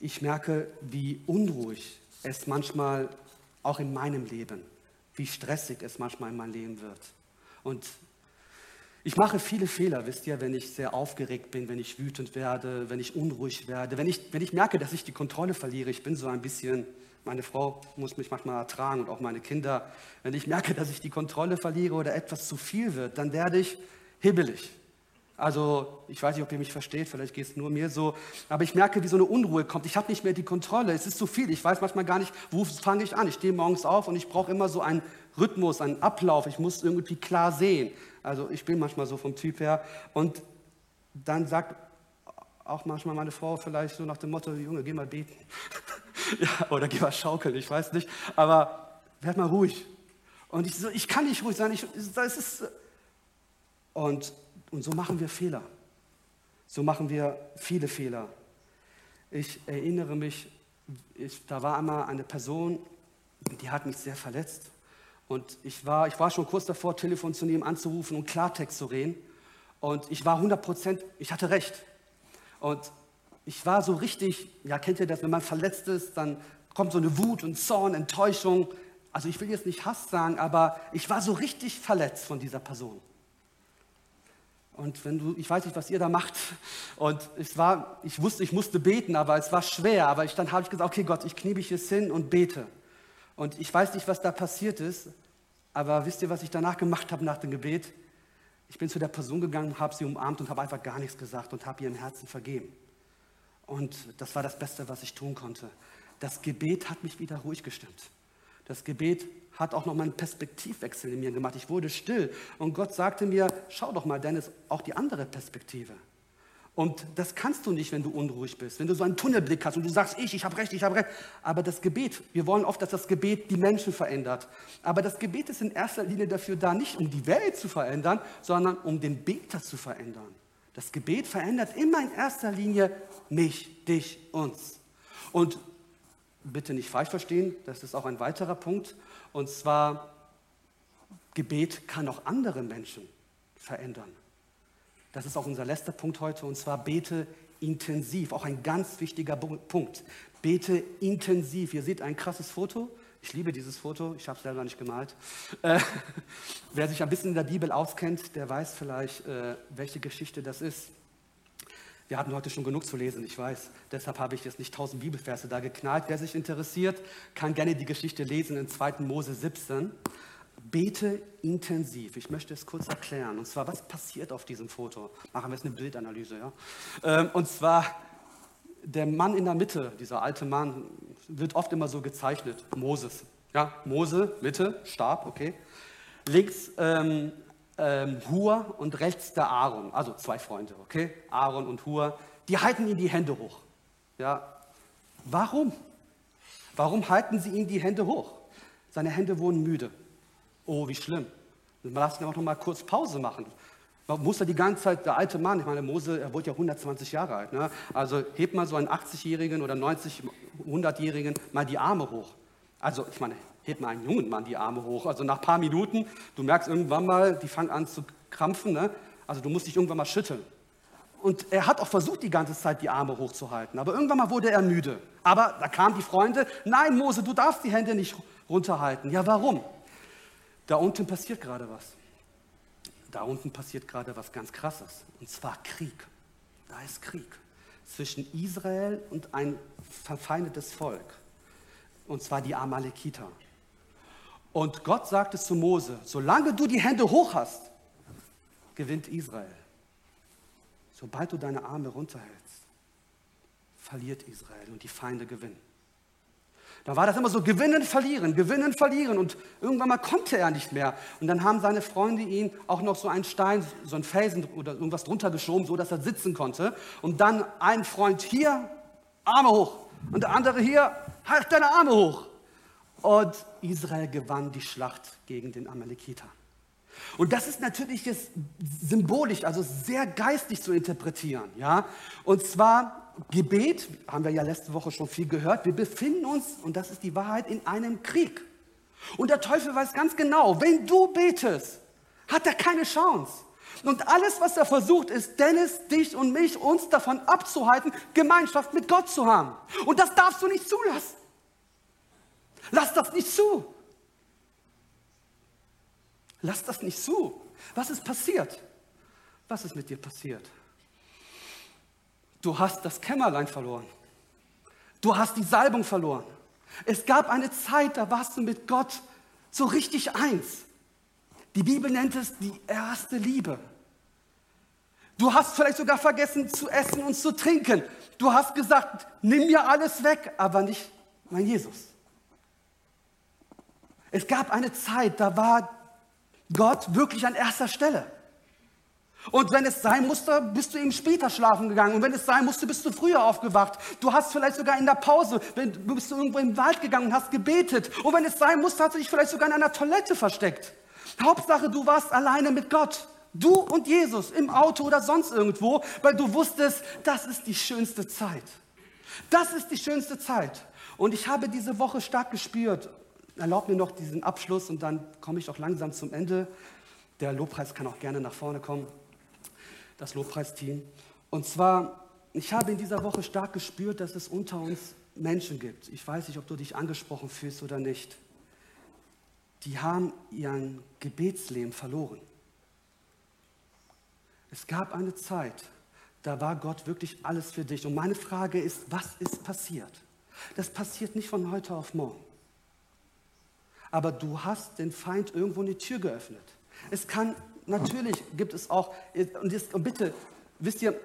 ich merke, wie unruhig es manchmal auch in meinem Leben, wie stressig es manchmal in meinem Leben wird. Und ich mache viele Fehler, wisst ihr, wenn ich sehr aufgeregt bin, wenn ich wütend werde, wenn ich unruhig werde, wenn ich, wenn ich merke, dass ich die Kontrolle verliere. Ich bin so ein bisschen, meine Frau muss mich manchmal ertragen und auch meine Kinder. Wenn ich merke, dass ich die Kontrolle verliere oder etwas zu viel wird, dann werde ich hibbelig. Also ich weiß nicht, ob ihr mich versteht, vielleicht geht es nur mir so, aber ich merke, wie so eine Unruhe kommt. Ich habe nicht mehr die Kontrolle, es ist zu viel. Ich weiß manchmal gar nicht, wo fange ich an. Ich stehe morgens auf und ich brauche immer so einen Rhythmus, einen Ablauf. Ich muss irgendwie klar sehen. Also ich bin manchmal so vom Typ her. Und dann sagt auch manchmal meine Frau vielleicht so nach dem Motto, Junge, geh mal beten. ja, oder geh mal schaukeln, ich weiß nicht. Aber werd mal ruhig. Und ich so, ich kann nicht ruhig sein. Ich, das ist, und und so machen wir Fehler. So machen wir viele Fehler. Ich erinnere mich, ich, da war einmal eine Person, die hat mich sehr verletzt. Und ich war, ich war schon kurz davor, Telefon zu nehmen, anzurufen und Klartext zu reden. Und ich war 100 Prozent, ich hatte recht. Und ich war so richtig, ja, kennt ihr das, wenn man verletzt ist, dann kommt so eine Wut und Zorn, Enttäuschung. Also ich will jetzt nicht Hass sagen, aber ich war so richtig verletzt von dieser Person. Und wenn du, ich weiß nicht, was ihr da macht. Und es war, ich wusste, ich musste beten, aber es war schwer. Aber ich, dann habe ich gesagt, okay Gott, ich knie mich jetzt hin und bete. Und ich weiß nicht, was da passiert ist. Aber wisst ihr, was ich danach gemacht habe nach dem Gebet? Ich bin zu der Person gegangen, habe sie umarmt und habe einfach gar nichts gesagt und habe ihr im Herzen vergeben. Und das war das Beste, was ich tun konnte. Das Gebet hat mich wieder ruhig gestimmt. Das Gebet hat auch noch mal einen Perspektivwechsel in mir gemacht. Ich wurde still und Gott sagte mir, schau doch mal, Dennis, auch die andere Perspektive. Und das kannst du nicht, wenn du unruhig bist, wenn du so einen Tunnelblick hast und du sagst, ich, ich habe recht, ich habe recht. Aber das Gebet, wir wollen oft, dass das Gebet die Menschen verändert. Aber das Gebet ist in erster Linie dafür da, nicht um die Welt zu verändern, sondern um den Beter zu verändern. Das Gebet verändert immer in erster Linie mich, dich, uns. Und bitte nicht falsch verstehen, das ist auch ein weiterer Punkt. Und zwar, Gebet kann auch andere Menschen verändern. Das ist auch unser letzter Punkt heute. Und zwar bete intensiv. Auch ein ganz wichtiger Punkt. Bete intensiv. Ihr seht ein krasses Foto. Ich liebe dieses Foto. Ich habe es selber nicht gemalt. Äh, wer sich ein bisschen in der Bibel auskennt, der weiß vielleicht, äh, welche Geschichte das ist. Wir hatten heute schon genug zu lesen, ich weiß. Deshalb habe ich jetzt nicht tausend Bibelverse da geknallt. Wer sich interessiert, kann gerne die Geschichte lesen in 2. Mose 17. Bete intensiv. Ich möchte es kurz erklären. Und zwar, was passiert auf diesem Foto? Machen wir jetzt eine Bildanalyse. Ja? Ähm, und zwar, der Mann in der Mitte, dieser alte Mann, wird oft immer so gezeichnet. Moses. Ja, Mose, Mitte, Stab, okay. Links ähm, ähm, Hur und rechts der Aaron, also zwei Freunde, okay? Aaron und Hur, die halten ihm die Hände hoch. Ja, warum? Warum halten sie ihm die Hände hoch? Seine Hände wurden müde. Oh, wie schlimm. Man darf auch noch mal kurz Pause machen. Man muss ja die ganze Zeit, der alte Mann, ich meine, Mose, er wurde ja 120 Jahre alt. Ne? Also hebt mal so einen 80-Jährigen oder 90, 100-Jährigen mal die Arme hoch. Also, ich meine, hebt mal einen jungen Mann die Arme hoch. Also nach ein paar Minuten, du merkst irgendwann mal, die fangen an zu krampfen. Ne? Also du musst dich irgendwann mal schütteln. Und er hat auch versucht, die ganze Zeit die Arme hochzuhalten. Aber irgendwann mal wurde er müde. Aber da kamen die Freunde, nein Mose, du darfst die Hände nicht runterhalten. Ja, warum? Da unten passiert gerade was. Da unten passiert gerade was ganz Krasses. Und zwar Krieg. Da ist Krieg zwischen Israel und ein verfeindetes Volk. Und zwar die Amalekiter. Und Gott sagte zu Mose, solange du die Hände hoch hast, gewinnt Israel. Sobald du deine Arme runterhältst, verliert Israel und die Feinde gewinnen. Da war das immer so, gewinnen, verlieren, gewinnen, verlieren. Und irgendwann mal konnte er nicht mehr. Und dann haben seine Freunde ihn auch noch so einen Stein, so einen Felsen oder irgendwas drunter geschoben, so dass er sitzen konnte. Und dann ein Freund hier, Arme hoch. Und der andere hier, halt deine Arme hoch. Und Israel gewann die Schlacht gegen den Amalekiter. Und das ist natürlich jetzt symbolisch, also sehr geistig zu interpretieren. Ja? Und zwar Gebet, haben wir ja letzte Woche schon viel gehört, wir befinden uns, und das ist die Wahrheit, in einem Krieg. Und der Teufel weiß ganz genau, wenn du betest, hat er keine Chance. Und alles, was er versucht, ist, Dennis, dich und mich, uns davon abzuhalten, Gemeinschaft mit Gott zu haben. Und das darfst du nicht zulassen. Lass das nicht zu. Lass das nicht zu. Was ist passiert? Was ist mit dir passiert? Du hast das Kämmerlein verloren. Du hast die Salbung verloren. Es gab eine Zeit, da warst du mit Gott so richtig eins. Die Bibel nennt es die erste Liebe. Du hast vielleicht sogar vergessen zu essen und zu trinken. Du hast gesagt, nimm mir alles weg, aber nicht mein Jesus. Es gab eine Zeit, da war Gott wirklich an erster Stelle. Und wenn es sein musste, bist du eben später schlafen gegangen. Und wenn es sein musste, bist du früher aufgewacht. Du hast vielleicht sogar in der Pause, du bist irgendwo im Wald gegangen und hast gebetet. Und wenn es sein musste, hast du dich vielleicht sogar in einer Toilette versteckt. Hauptsache, du warst alleine mit Gott. Du und Jesus im Auto oder sonst irgendwo, weil du wusstest, das ist die schönste Zeit. Das ist die schönste Zeit. Und ich habe diese Woche stark gespürt, erlaub mir noch diesen Abschluss und dann komme ich auch langsam zum Ende. Der Lobpreis kann auch gerne nach vorne kommen, das Lobpreisteam. Und zwar, ich habe in dieser Woche stark gespürt, dass es unter uns Menschen gibt. Ich weiß nicht, ob du dich angesprochen fühlst oder nicht. Die haben ihren Gebetsleben verloren. Es gab eine Zeit, da war Gott wirklich alles für dich. Und meine Frage ist, was ist passiert? Das passiert nicht von heute auf morgen. Aber du hast den Feind irgendwo eine Tür geöffnet. Es kann, natürlich gibt es auch, und, jetzt, und bitte, wisst ihr,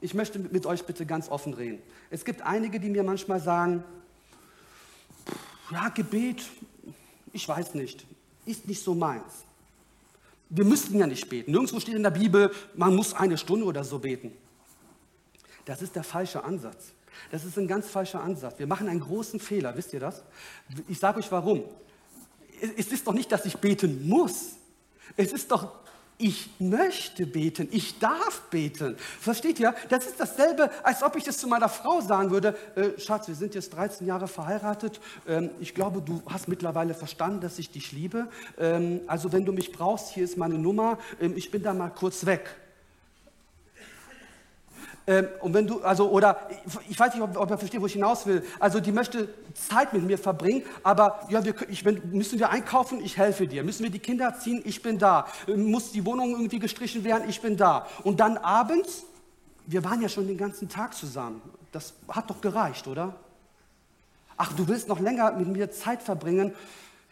ich möchte mit euch bitte ganz offen reden. Es gibt einige, die mir manchmal sagen, ja, Gebet, ich weiß nicht, ist nicht so meins. Wir müssten ja nicht beten. Nirgendwo steht in der Bibel, man muss eine Stunde oder so beten. Das ist der falsche Ansatz. Das ist ein ganz falscher Ansatz. Wir machen einen großen Fehler, wisst ihr das? Ich sage euch warum. Es ist doch nicht, dass ich beten muss. Es ist doch ich möchte beten, ich darf beten. Versteht ihr? Das ist dasselbe, als ob ich das zu meiner Frau sagen würde, äh, Schatz, wir sind jetzt 13 Jahre verheiratet, ähm, ich glaube, du hast mittlerweile verstanden, dass ich dich liebe. Ähm, also wenn du mich brauchst, hier ist meine Nummer, ähm, ich bin da mal kurz weg. Ähm, und wenn du, also, oder, ich weiß nicht, ob, ob er versteht, wo ich hinaus will. Also, die möchte Zeit mit mir verbringen, aber, ja, wir, ich bin, müssen wir einkaufen? Ich helfe dir. Müssen wir die Kinder ziehen? Ich bin da. Muss die Wohnung irgendwie gestrichen werden? Ich bin da. Und dann abends, wir waren ja schon den ganzen Tag zusammen. Das hat doch gereicht, oder? Ach, du willst noch länger mit mir Zeit verbringen?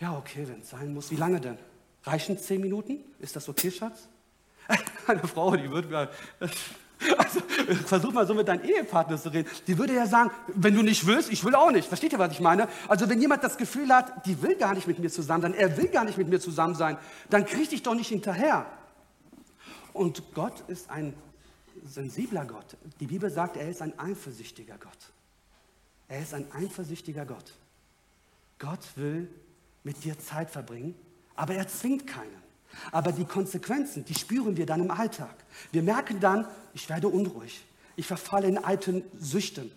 Ja, okay, wenn es sein muss. Wie lange denn? Reichen zehn Minuten? Ist das okay, Schatz? Eine Frau, die wird mir. Also, versuch mal so mit deinem Ehepartner zu reden. Die würde ja sagen, wenn du nicht willst, ich will auch nicht. Versteht ihr, was ich meine? Also, wenn jemand das Gefühl hat, die will gar nicht mit mir zusammen sein, er will gar nicht mit mir zusammen sein, dann krieg dich doch nicht hinterher. Und Gott ist ein sensibler Gott. Die Bibel sagt, er ist ein eifersüchtiger Gott. Er ist ein eifersüchtiger Gott. Gott will mit dir Zeit verbringen, aber er zwingt keinen. Aber die Konsequenzen, die spüren wir dann im Alltag. Wir merken dann, ich werde unruhig. Ich verfalle in alten Süchten.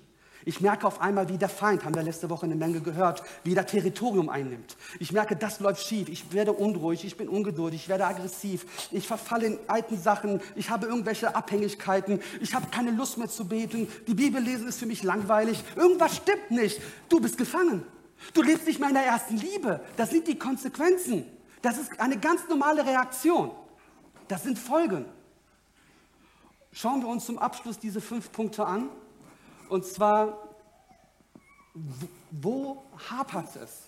Ich merke auf einmal, wie der Feind, haben wir letzte Woche eine Menge gehört, wie der Territorium einnimmt. Ich merke, das läuft schief. Ich werde unruhig, ich bin ungeduldig, ich werde aggressiv. Ich verfalle in alten Sachen. Ich habe irgendwelche Abhängigkeiten. Ich habe keine Lust mehr zu beten. Die Bibel lesen ist für mich langweilig. Irgendwas stimmt nicht. Du bist gefangen. Du lebst nicht mehr in der ersten Liebe. Das sind die Konsequenzen. Das ist eine ganz normale Reaktion. Das sind Folgen. Schauen wir uns zum Abschluss diese fünf Punkte an. Und zwar, wo hapert es?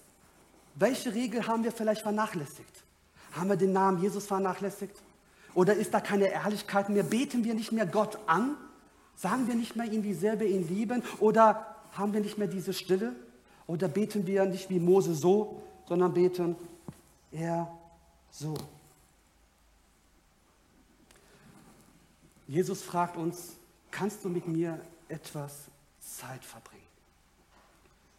Welche Regel haben wir vielleicht vernachlässigt? Haben wir den Namen Jesus vernachlässigt? Oder ist da keine Ehrlichkeit mehr? Beten wir nicht mehr Gott an? Sagen wir nicht mehr ihm, wie sehr wir ihn lieben? Oder haben wir nicht mehr diese Stille? Oder beten wir nicht wie Mose so, sondern beten, er so. Jesus fragt uns, kannst du mit mir etwas Zeit verbringen?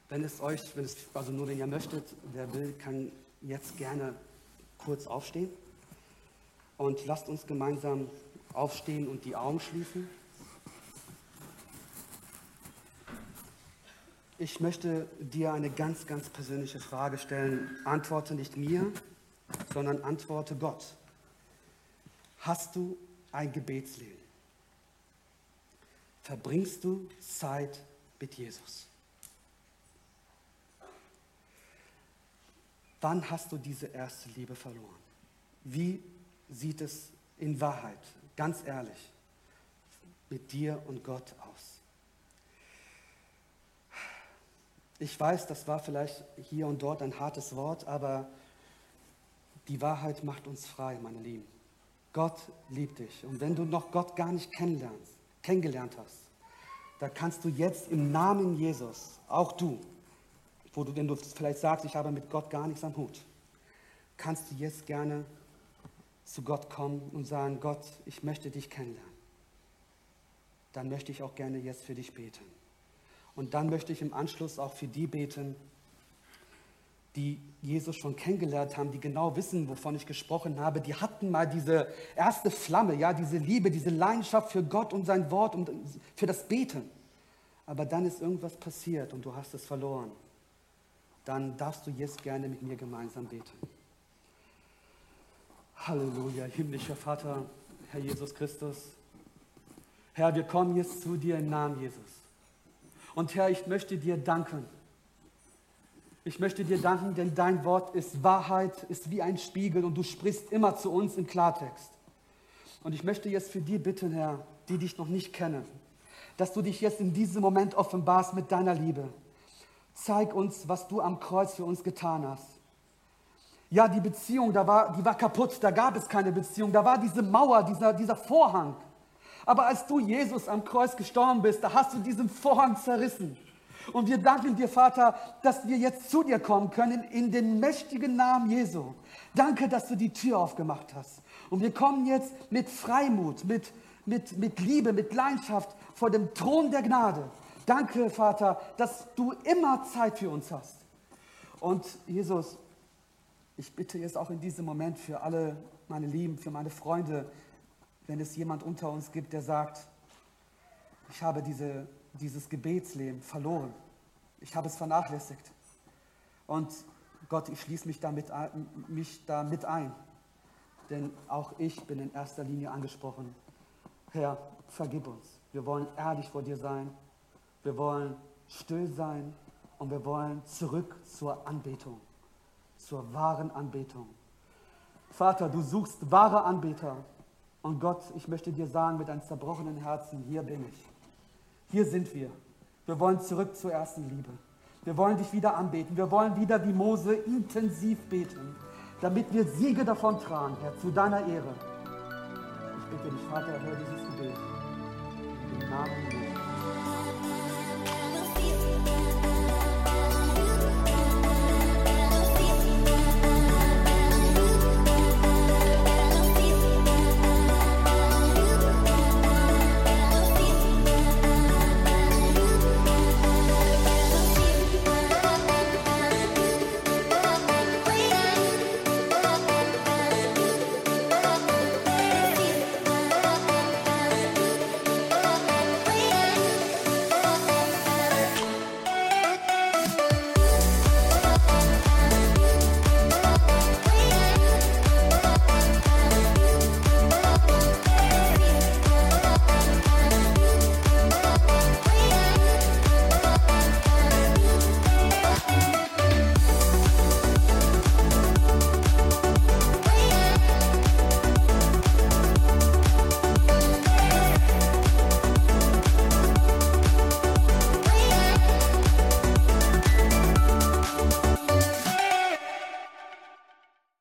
Wenn es euch, wenn es, also nur wenn ihr möchtet, wer will, kann jetzt gerne kurz aufstehen. Und lasst uns gemeinsam aufstehen und die Augen schließen. Ich möchte dir eine ganz, ganz persönliche Frage stellen. Antworte nicht mir, sondern antworte Gott. Hast du ein Gebetsleben? Verbringst du Zeit mit Jesus? Wann hast du diese erste Liebe verloren? Wie sieht es in Wahrheit, ganz ehrlich, mit dir und Gott aus? Ich weiß, das war vielleicht hier und dort ein hartes Wort, aber die Wahrheit macht uns frei, meine Lieben. Gott liebt dich. Und wenn du noch Gott gar nicht kennenlernst, kennengelernt hast, da kannst du jetzt im Namen Jesus, auch du, wo du, wenn du vielleicht sagst, ich habe mit Gott gar nichts am Hut, kannst du jetzt gerne zu Gott kommen und sagen, Gott, ich möchte dich kennenlernen. Dann möchte ich auch gerne jetzt für dich beten. Und dann möchte ich im Anschluss auch für die beten, die Jesus schon kennengelernt haben, die genau wissen, wovon ich gesprochen habe, die hatten mal diese erste Flamme, ja, diese Liebe, diese Leidenschaft für Gott und sein Wort und für das Beten. Aber dann ist irgendwas passiert und du hast es verloren. Dann darfst du jetzt gerne mit mir gemeinsam beten. Halleluja, himmlischer Vater, Herr Jesus Christus. Herr, wir kommen jetzt zu dir im Namen Jesus. Und Herr, ich möchte dir danken ich möchte dir danken, denn dein Wort ist Wahrheit, ist wie ein Spiegel und du sprichst immer zu uns im Klartext. Und ich möchte jetzt für die bitten, Herr, die dich noch nicht kennen, dass du dich jetzt in diesem Moment offenbarst mit deiner Liebe. Zeig uns, was du am Kreuz für uns getan hast. Ja, die Beziehung, da war, die war kaputt, da gab es keine Beziehung, da war diese Mauer, dieser, dieser Vorhang. Aber als du, Jesus, am Kreuz gestorben bist, da hast du diesen Vorhang zerrissen. Und wir danken dir, Vater, dass wir jetzt zu dir kommen können in den mächtigen Namen Jesu. Danke, dass du die Tür aufgemacht hast. Und wir kommen jetzt mit Freimut, mit, mit, mit Liebe, mit Leidenschaft vor dem Thron der Gnade. Danke, Vater, dass du immer Zeit für uns hast. Und Jesus, ich bitte jetzt auch in diesem Moment für alle meine Lieben, für meine Freunde, wenn es jemand unter uns gibt, der sagt, ich habe diese dieses Gebetsleben verloren. Ich habe es vernachlässigt. Und Gott, ich schließe mich damit, mich damit ein. Denn auch ich bin in erster Linie angesprochen. Herr, vergib uns. Wir wollen ehrlich vor dir sein. Wir wollen still sein. Und wir wollen zurück zur Anbetung. Zur wahren Anbetung. Vater, du suchst wahre Anbeter. Und Gott, ich möchte dir sagen, mit einem zerbrochenen Herzen, hier bin ich. Hier sind wir. Wir wollen zurück zur ersten Liebe. Wir wollen dich wieder anbeten. Wir wollen wieder wie Mose intensiv beten, damit wir Siege davon tragen, Herr, zu deiner Ehre. Ich bitte dich, Vater, hör dieses Gebet. Im Namen Jesu.